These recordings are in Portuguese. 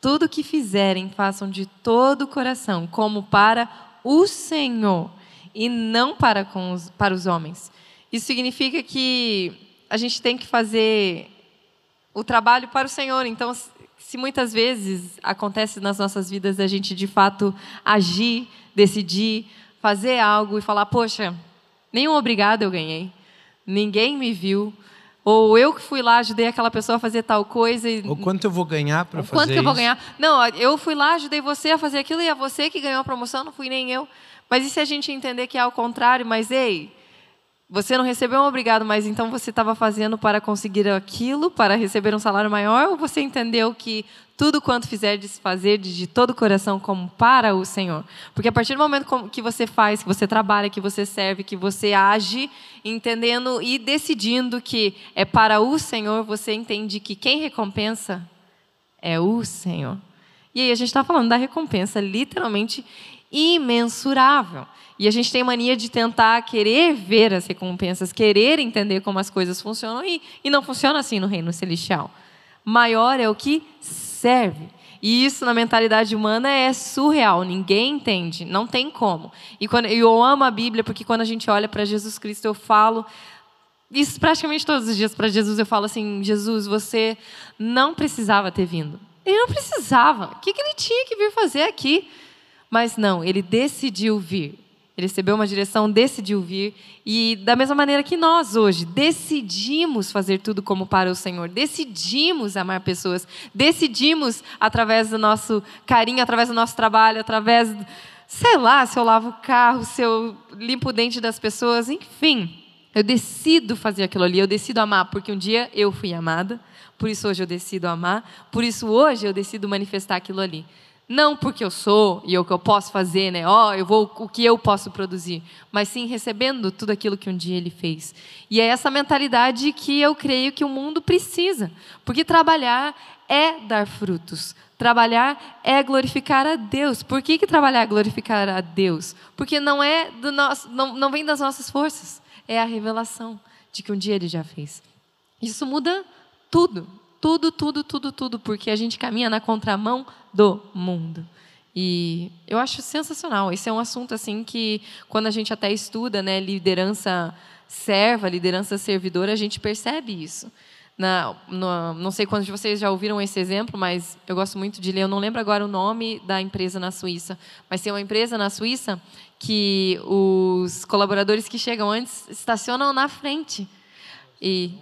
Tudo que fizerem, façam de todo o coração, como para o Senhor, e não para, com os, para os homens. Isso significa que a gente tem que fazer o trabalho para o Senhor. Então, se muitas vezes acontece nas nossas vidas a gente de fato agir, decidir, fazer algo e falar: Poxa, nenhum obrigado eu ganhei, ninguém me viu ou eu que fui lá, ajudei aquela pessoa a fazer tal coisa. E... Ou quanto eu vou ganhar para fazer Quanto que eu vou ganhar? Não, eu fui lá, ajudei você a fazer aquilo e é você que ganhou a promoção, não fui nem eu. Mas e se a gente entender que é ao contrário? Mas ei, você não recebeu um obrigado, mas então você estava fazendo para conseguir aquilo, para receber um salário maior? Ou você entendeu que tudo quanto fizerdes fazer de todo o coração como para o Senhor? Porque a partir do momento que você faz, que você trabalha, que você serve, que você age, entendendo e decidindo que é para o Senhor, você entende que quem recompensa é o Senhor. E aí a gente está falando da recompensa literalmente imensurável. E a gente tem mania de tentar querer ver as recompensas, querer entender como as coisas funcionam, e, e não funciona assim no reino celestial. Maior é o que serve. E isso na mentalidade humana é surreal, ninguém entende, não tem como. E quando, eu amo a Bíblia porque quando a gente olha para Jesus Cristo, eu falo isso praticamente todos os dias para Jesus, eu falo assim: Jesus, você não precisava ter vindo. Ele não precisava. O que, que ele tinha que vir fazer aqui? Mas não, ele decidiu vir. Ele recebeu uma direção, decidiu vir. E da mesma maneira que nós hoje decidimos fazer tudo como para o Senhor, decidimos amar pessoas, decidimos através do nosso carinho, através do nosso trabalho, através, sei lá, se eu lavo o carro, se eu limpo o dente das pessoas, enfim. Eu decido fazer aquilo ali, eu decido amar, porque um dia eu fui amada, por isso hoje eu decido amar, por isso hoje eu decido manifestar aquilo ali. Não porque eu sou e o que eu posso fazer, né? Ó, oh, eu vou o que eu posso produzir, mas sim recebendo tudo aquilo que um dia ele fez. E é essa mentalidade que eu creio que o mundo precisa, porque trabalhar é dar frutos. Trabalhar é glorificar a Deus. Por que, que trabalhar é glorificar a Deus? Porque não é do nosso, não, não vem das nossas forças. É a revelação de que um dia ele já fez. Isso muda tudo, tudo, tudo, tudo, tudo, porque a gente caminha na contramão do mundo. E eu acho sensacional. Esse é um assunto assim que quando a gente até estuda, né, liderança serva, liderança servidora, a gente percebe isso. Na, no, não sei quantos de vocês já ouviram esse exemplo, mas eu gosto muito de ler. Eu não lembro agora o nome da empresa na Suíça, mas tem uma empresa na Suíça que os colaboradores que chegam antes estacionam na frente. E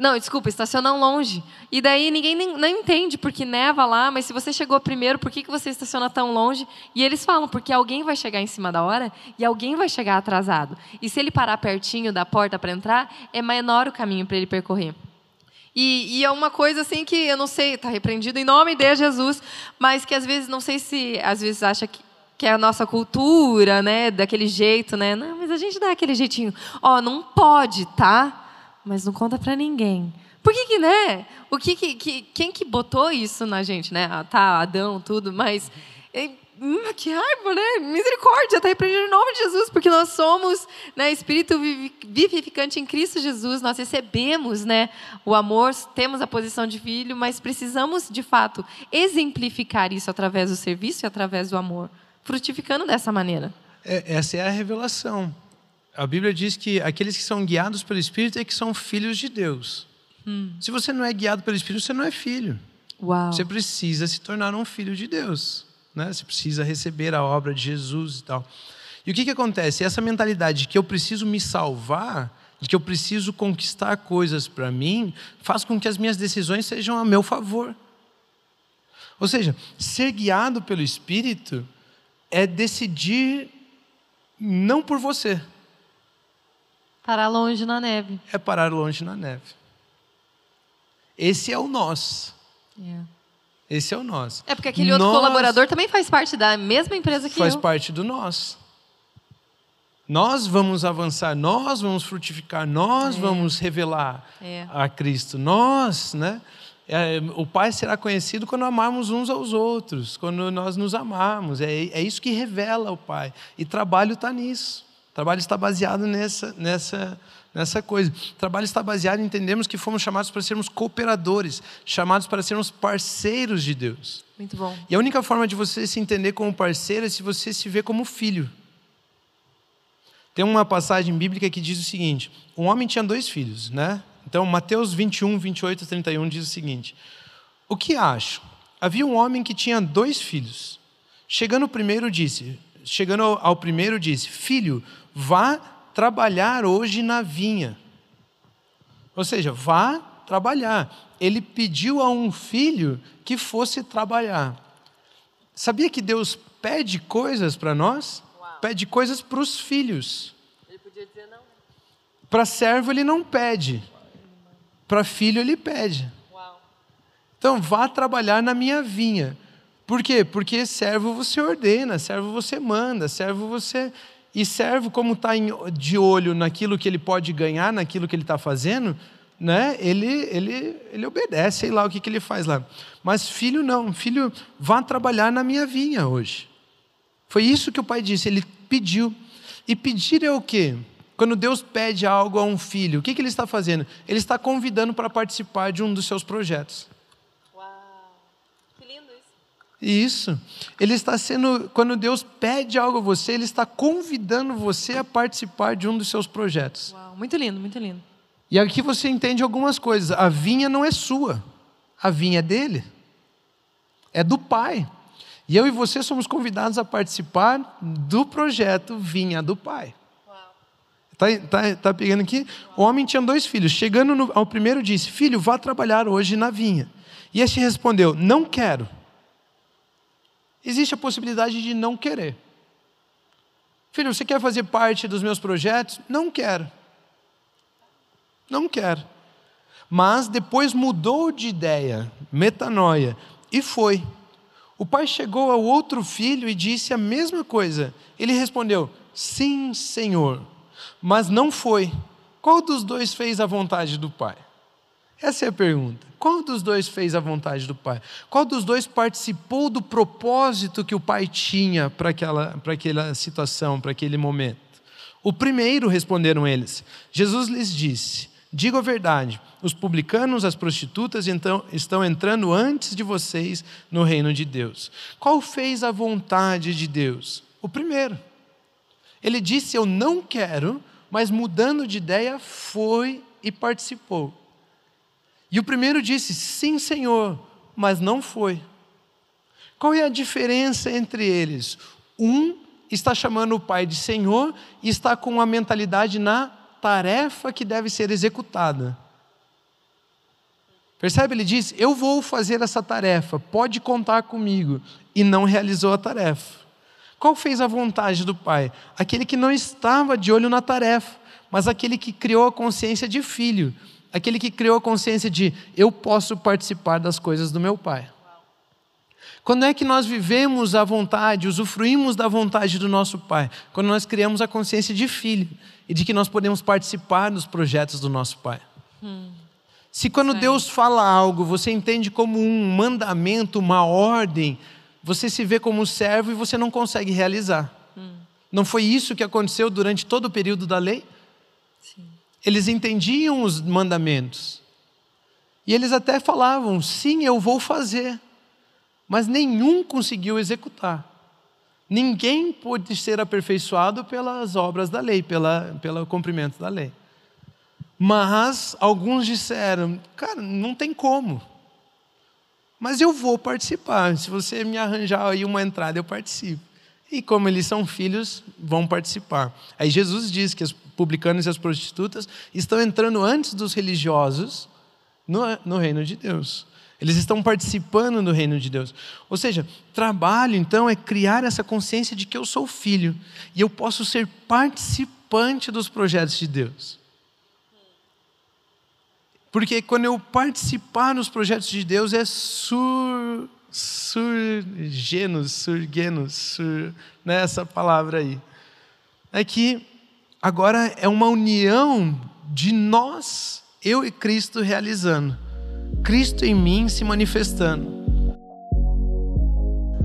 não, desculpa, estacionam longe. E daí ninguém nem, não entende porque neva lá, mas se você chegou primeiro, por que, que você estaciona tão longe? E eles falam, porque alguém vai chegar em cima da hora e alguém vai chegar atrasado. E se ele parar pertinho da porta para entrar, é menor o caminho para ele percorrer. E, e, é uma coisa assim que eu não sei, está repreendido em nome de Jesus, mas que às vezes, não sei se às vezes acha que, que é a nossa cultura, né, daquele jeito, né? Não, mas a gente dá aquele jeitinho. Ó, oh, não pode, tá? Mas não conta para ninguém. Por que que, né? O que, que, que quem que botou isso na gente, né? Ah, tá, Adão, tudo, mas hum, que raiva, né? Misericórdia, está repreendido em nome de Jesus, porque nós somos, né, espírito vivificante em Cristo Jesus, nós recebemos, né, o amor, temos a posição de filho, mas precisamos, de fato, exemplificar isso através do serviço e através do amor, frutificando dessa maneira. É, essa é a revelação. A Bíblia diz que aqueles que são guiados pelo Espírito é que são filhos de Deus. Hum. Se você não é guiado pelo Espírito, você não é filho. Uau. Você precisa se tornar um filho de Deus. Né? Você precisa receber a obra de Jesus e tal. E o que, que acontece? Essa mentalidade de que eu preciso me salvar, de que eu preciso conquistar coisas para mim, faz com que as minhas decisões sejam a meu favor. Ou seja, ser guiado pelo Espírito é decidir não por você, Parar longe na neve. É parar longe na neve. Esse é o nós. Yeah. Esse é o nós. É porque aquele outro Nós colaborador também faz parte da mesma empresa que faz eu. parte do nós. Nós vamos avançar, nós vamos frutificar, nós vamos revelar É. a Cristo. Nós, né? É, o Pai será conhecido quando amarmos uns aos outros, quando nós nos amarmos. É, é isso que revela o Pai. E trabalho está nisso. Trabalho está baseado nessa, nessa, nessa coisa. Trabalho está baseado em entendermos que fomos chamados para sermos cooperadores, chamados para sermos parceiros de Deus. Muito bom. E a única forma de você se entender como parceiro é se você se vê como filho. Tem uma passagem bíblica que diz o seguinte: um homem tinha dois filhos, né? Então, Mateus 21, 28 e 31 diz o seguinte: O que acho? Havia um homem que tinha dois filhos. Chegando o primeiro disse, chegando ao primeiro disse: Filho, vá trabalhar hoje na vinha. Ou seja, vá trabalhar. Ele pediu a um filho que fosse trabalhar. Sabia que Deus pede coisas para nós? Pede coisas para os filhos. Ele podia dizer não. Para servo ele não pede. Para filho ele pede. Uau. Então vá trabalhar na minha vinha. Por quê? Porque servo você ordena, servo você manda, servo você. E servo, como está de olho naquilo que ele pode ganhar, naquilo que ele está fazendo, né? ele, ele, ele obedece, sei lá o que, que ele faz lá. Mas filho não, filho, vá trabalhar na minha vinha hoje. Foi isso que o pai disse, ele pediu. E pedir é o quê? Quando Deus pede algo a um filho, o que, que ele está fazendo? Ele está convidando para participar de um dos seus projetos. Isso. Ele está sendo, quando Deus pede algo a você, ele está convidando você a participar de um dos seus projetos. Uau. Muito lindo, muito lindo. E aqui você entende algumas coisas. A vinha não é sua, a vinha é dele, é do Pai. E eu e você somos convidados a participar do projeto Vinha do Pai. Tá, tá, tá pegando aqui? O homem tinha dois filhos. Chegando no- ao primeiro, disse: Filho, vá trabalhar hoje na vinha. E este respondeu: Não quero. Existe a possibilidade de não querer. Filho, você quer fazer parte dos meus projetos? Não quero. Não quero. Mas depois mudou de ideia, metanoia, e foi. O pai chegou ao outro filho e disse a mesma coisa. Ele respondeu: Sim, senhor. Mas não foi. Qual dos dois fez a vontade do pai? Essa é a pergunta. Qual dos dois fez a vontade do pai? Qual dos dois participou do propósito que o pai tinha para aquela, para aquela situação, para aquele momento? O primeiro, responderam eles. Jesus lhes disse: Digo a verdade, os publicanos, as prostitutas então, estão entrando antes de vocês no reino de Deus. Qual fez a vontade de Deus? O primeiro. Ele disse: Eu não quero, mas mudando de ideia, foi e participou. E o primeiro disse: Sim, Senhor, mas não foi. Qual é a diferença entre eles? Um está chamando o pai de Senhor e está com a mentalidade na tarefa que deve ser executada. Percebe? Ele diz: Eu vou fazer essa tarefa, pode contar comigo. E não realizou a tarefa. Qual fez a vontade do pai? Aquele que não estava de olho na tarefa, mas aquele que criou a consciência de filho, aquele que criou a consciência de eu posso participar das coisas do meu pai. Quando é que nós vivemos a vontade, usufruímos da vontade do nosso pai? Quando nós criamos a consciência de filho e de que nós podemos participar dos projetos do nosso pai. Se quando Certo. Deus fala algo, você entende como um mandamento, uma ordem, você se vê como servo e você não consegue realizar. Não foi isso que aconteceu durante todo o período da lei? Sim. Eles entendiam os mandamentos. E eles até falavam: sim, eu vou fazer. Mas nenhum conseguiu executar. Ninguém pôde ser aperfeiçoado pelas obras da lei, pela, pelo cumprimento da lei. Mas alguns disseram: cara, não tem como. Mas eu vou participar. Se você me arranjar aí uma entrada, eu participo. E como eles são filhos, vão participar. Aí Jesus diz que os publicanos e as prostitutas estão entrando antes dos religiosos no, no reino de Deus. Eles estão participando do reino de Deus. Ou seja, trabalho então é criar essa consciência de que eu sou filho e eu posso ser participante dos projetos de Deus. Porque quando eu participar nos projetos de Deus é surgenos, surgenos, sur, né, essa palavra aí. É que agora é uma união de nós, eu e Cristo realizando. Cristo em mim se manifestando.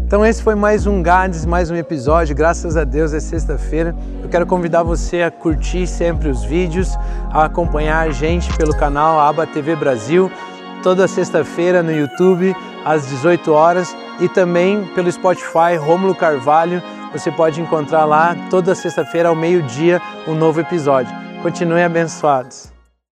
Então esse foi mais um Gades, mais um episódio. Graças a Deus é sexta-feira. Eu quero convidar você a curtir sempre os vídeos, a acompanhar a gente pelo canal Aba TV Brasil toda sexta-feira no YouTube às 18 horas e também pelo Spotify Rômulo Carvalho. Você pode encontrar lá toda sexta-feira ao meio-dia um novo episódio. Continuem abençoados.